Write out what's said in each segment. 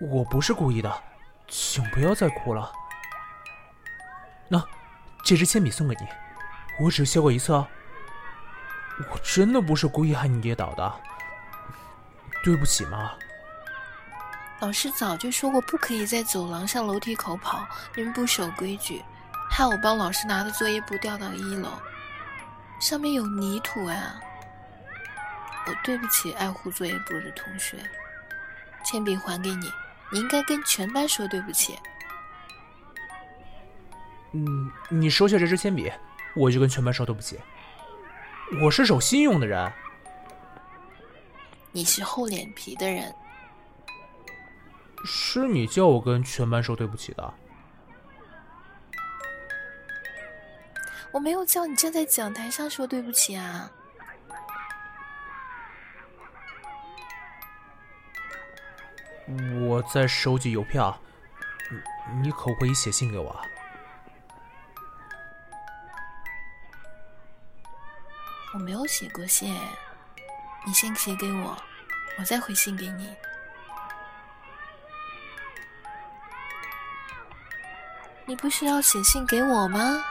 我不是故意的，请不要再哭了。那，这支铅笔送给你，我只写过一次哦。我真的不是故意害你跌倒的，对不起嘛。老师早就说过不可以在走廊上楼梯口跑，你们不守规矩，害我帮老师拿的作业簿掉到一楼，上面有泥土啊。我对不起爱护作业簿的同学，铅笔还给你，你应该跟全班说对不起。嗯，你收下这支铅笔，我就跟全班说对不起。我是守信用的人，你是厚脸皮的人。是你叫我跟全班说对不起的。我没有叫你站在讲台上说对不起啊。我在收集邮票，你可不可以写信给我？我没有写过信，你先写给我，我再回信给你。你不需要写信给我吗？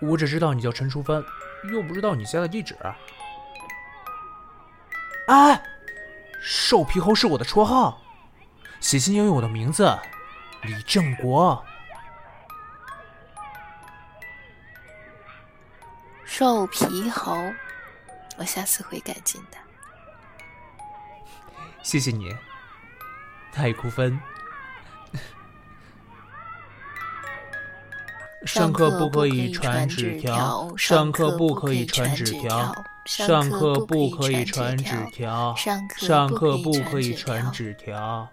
我只知道你叫陈淑芬，又不知道你家的地址。哎，瘦皮猴是我的绰号，写信要用我的名字，李正国。瘦皮猴，我下次会改进的。谢谢你，太哭分。上课不可以传纸条，上课不可以传纸条，上课不可以传纸条，上课不可以传纸条。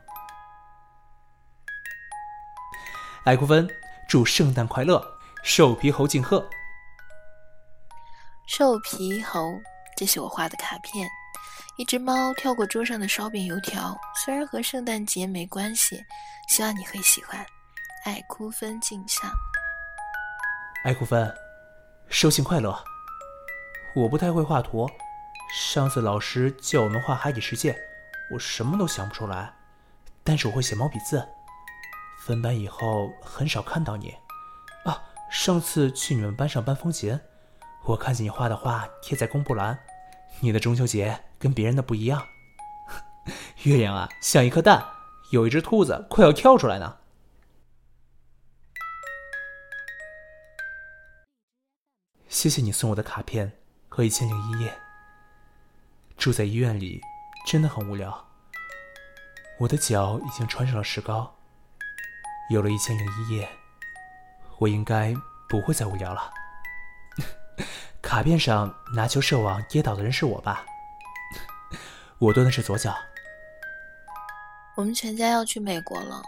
爱哭芬，祝圣诞快乐，瘦皮猴敬贺。瘦皮猴，这是我画的卡片。一只猫跳过桌上的烧饼油条，虽然和圣诞节没关系，希望你会喜欢。爱哭芬敬上。爱哭芬，收信快乐。我不太会画图，上次老师叫我们画海底世界，我什么都想不出来。但是我会写毛笔字。分班以后很少看到你。啊，上次去你们班上办风琴。我看见你画的画贴在公布栏，你的中秋节跟别人的不一样。月亮啊，像一颗蛋，有一只兔子快要跳出来呢。谢谢你送我的卡片和一千零一夜。住在医院里真的很无聊。我的脚已经穿上了石膏。有了一千零一夜，我应该不会再无聊了。卡片上拿球射网跌倒的人是我吧？我蹲的是左脚。我们全家要去美国了，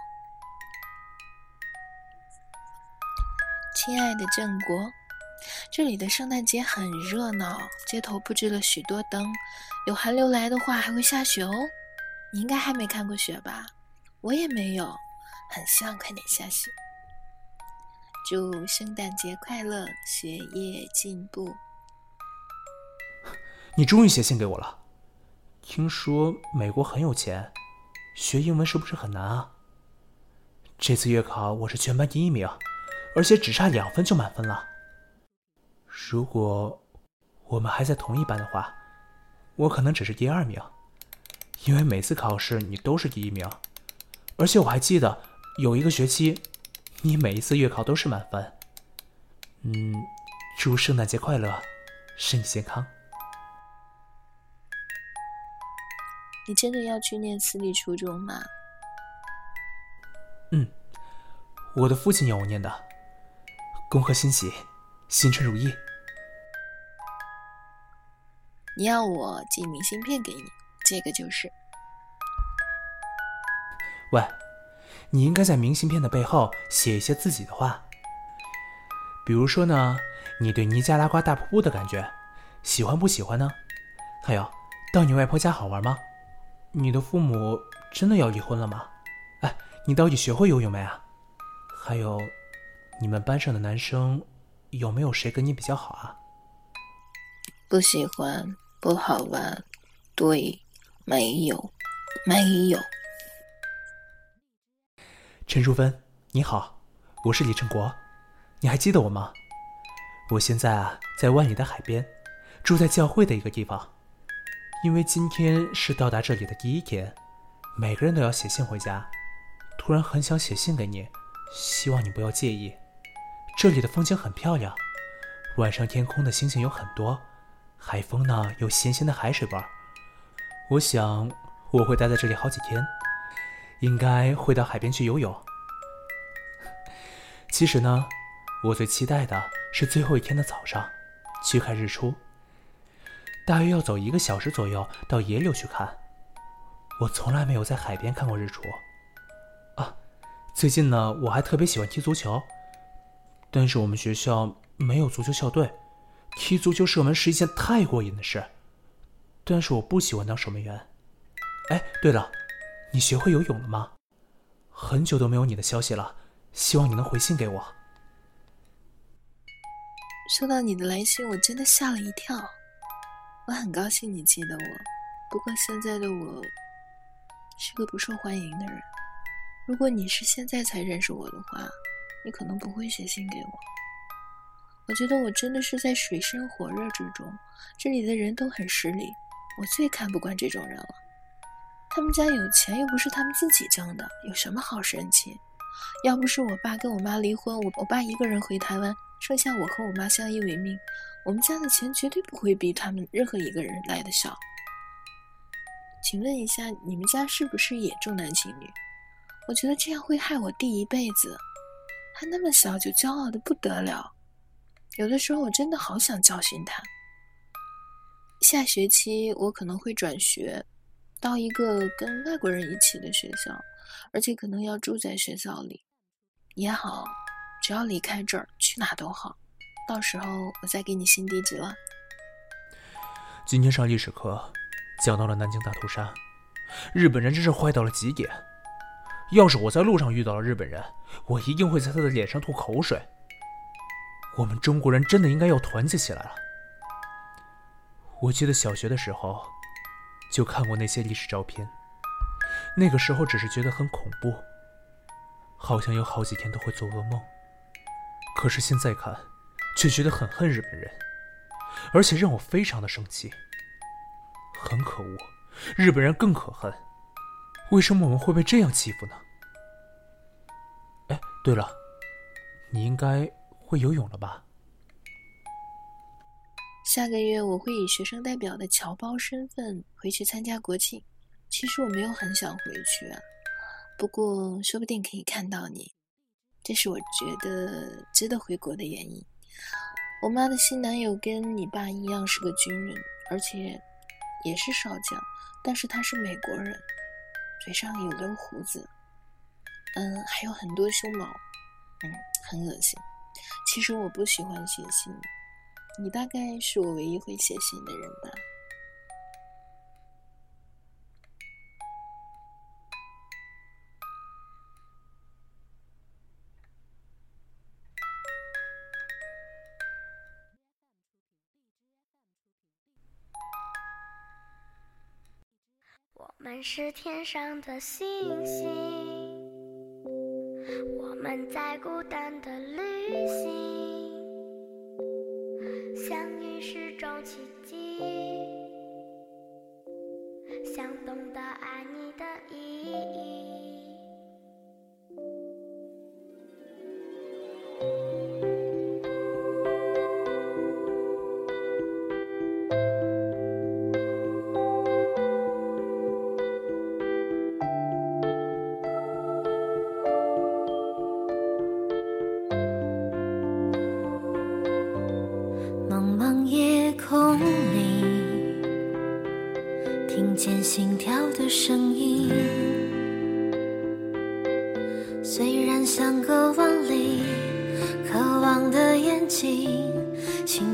亲爱的郑国，这里的圣诞节很热闹，街头布置了许多灯。有寒流来的话，还会下雪哦。你应该还没看过雪吧？我也没有，很希望快点下雪。祝圣诞节快乐，学业进步。你终于写信给我了。听说美国很有钱，学英文是不是很难啊？这次月考我是全班第一名，而且只差两分就满分了。如果我们还在同一班的话，我可能只是第二名，因为每次考试你都是第一名，而且我还记得有一个学期。你每一次月考都是满分。嗯，祝圣诞节快乐，身体健康。你真的要去念私立初中吗？嗯，我的父亲要我念的。恭贺新喜，新春如意。你要我寄明信片给你，这个就是。喂。你应该在明信片的背后写一些自己的话，比如说呢，你对尼加拉瓜大瀑布的感觉，喜欢不喜欢呢？还有，到你外婆家好玩吗？你的父母真的要离婚了吗？哎，你到底学会游泳没啊？还有，你们班上的男生有没有谁跟你比较好啊？不喜欢，不好玩，对，没有，没有。陈淑芬，你好，我是李成国，你还记得我吗？我现在啊在万里的海边，住在教会的一个地方。因为今天是到达这里的第一天，每个人都要写信回家。突然很想写信给你，希望你不要介意。这里的风景很漂亮，晚上天空的星星有很多，海风呢有咸咸的海水味儿。我想我会待在这里好几天，应该会到海边去游泳。其实呢，我最期待的是最后一天的早上，去看日出。大约要走一个小时左右到野柳去看。我从来没有在海边看过日出。啊，最近呢，我还特别喜欢踢足球，但是我们学校没有足球校队，踢足球射门是一件太过瘾的事。但是我不喜欢当守门员。哎，对了，你学会游泳了吗？很久都没有你的消息了，希望你能回信给我。收到你的来信，我真的吓了一跳。我很高兴你记得我，不过现在的我是个不受欢迎的人。如果你是现在才认识我的话，你可能不会写信给我。我觉得我真的是在水深火热之中，这里的人都很势利，我最看不惯这种人了。他们家有钱又不是他们自己挣的，有什么好生气？要不是我爸跟我妈离婚，我我爸一个人回台湾，剩下我和我妈相依为命。我们家的钱绝对不会比他们任何一个人来的少。请问一下，你们家是不是也重男轻女？我觉得这样会害我弟一辈子。他那么小就骄傲的不得了，有的时候我真的好想教训他。下学期我可能会转学，到一个跟外国人一起的学校，而且可能要住在学校里。也好，只要离开这儿，去哪都好。到时候我再给你新地址了。今天上历史课，讲到了南京大屠杀，日本人真是坏到了极点。要是我在路上遇到了日本人，我一定会在他的脸上吐口水。我们中国人真的应该要团结起来了。我记得小学的时候就看过那些历史照片，那个时候只是觉得很恐怖，好像有好几天都会做噩梦。可是现在看。却觉得很恨日本人，而且让我非常的生气。很可恶，日本人更可恨。为什么我们会被这样欺负呢？哎，对了，你应该会游泳了吧？下个月我会以学生代表的侨胞身份回去参加国庆。其实我没有很想回去啊，不过说不定可以看到你，这是我觉得值得回国的原因。我妈的新男友跟你爸一样是个军人，而且也是少将，但是他是美国人，嘴上有留胡子，嗯，还有很多胸毛，嗯，很恶心。其实我不喜欢写信，你大概是我唯一会写信的人吧。我们是天上的星星，们在孤单的旅行，相遇是种奇迹，想懂得爱你的意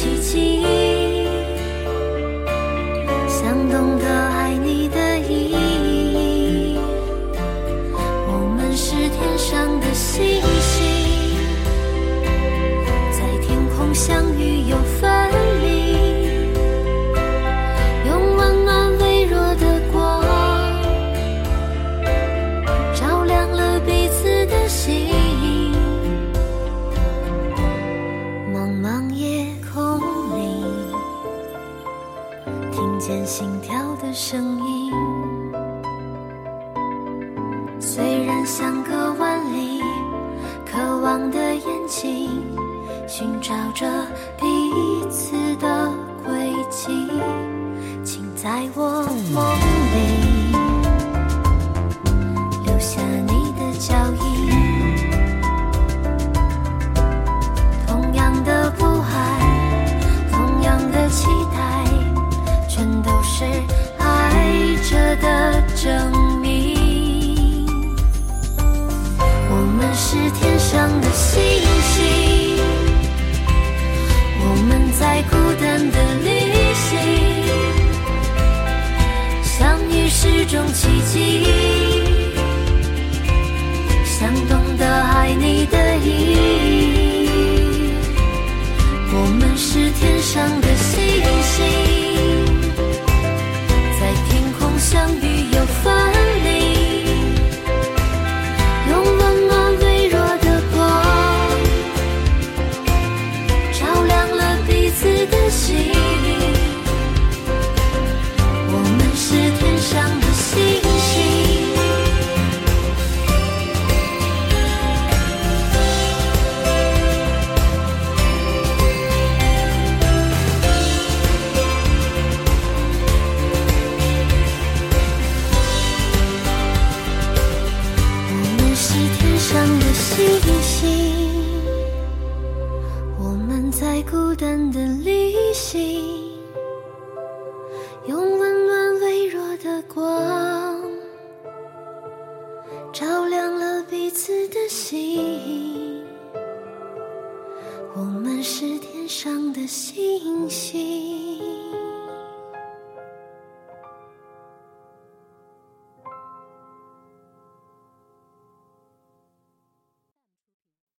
奇迹想懂得爱你的意义。我们是天上的星星在天空相遇又相隔万里渴望的眼睛寻找着彼此的轨迹。请在我梦里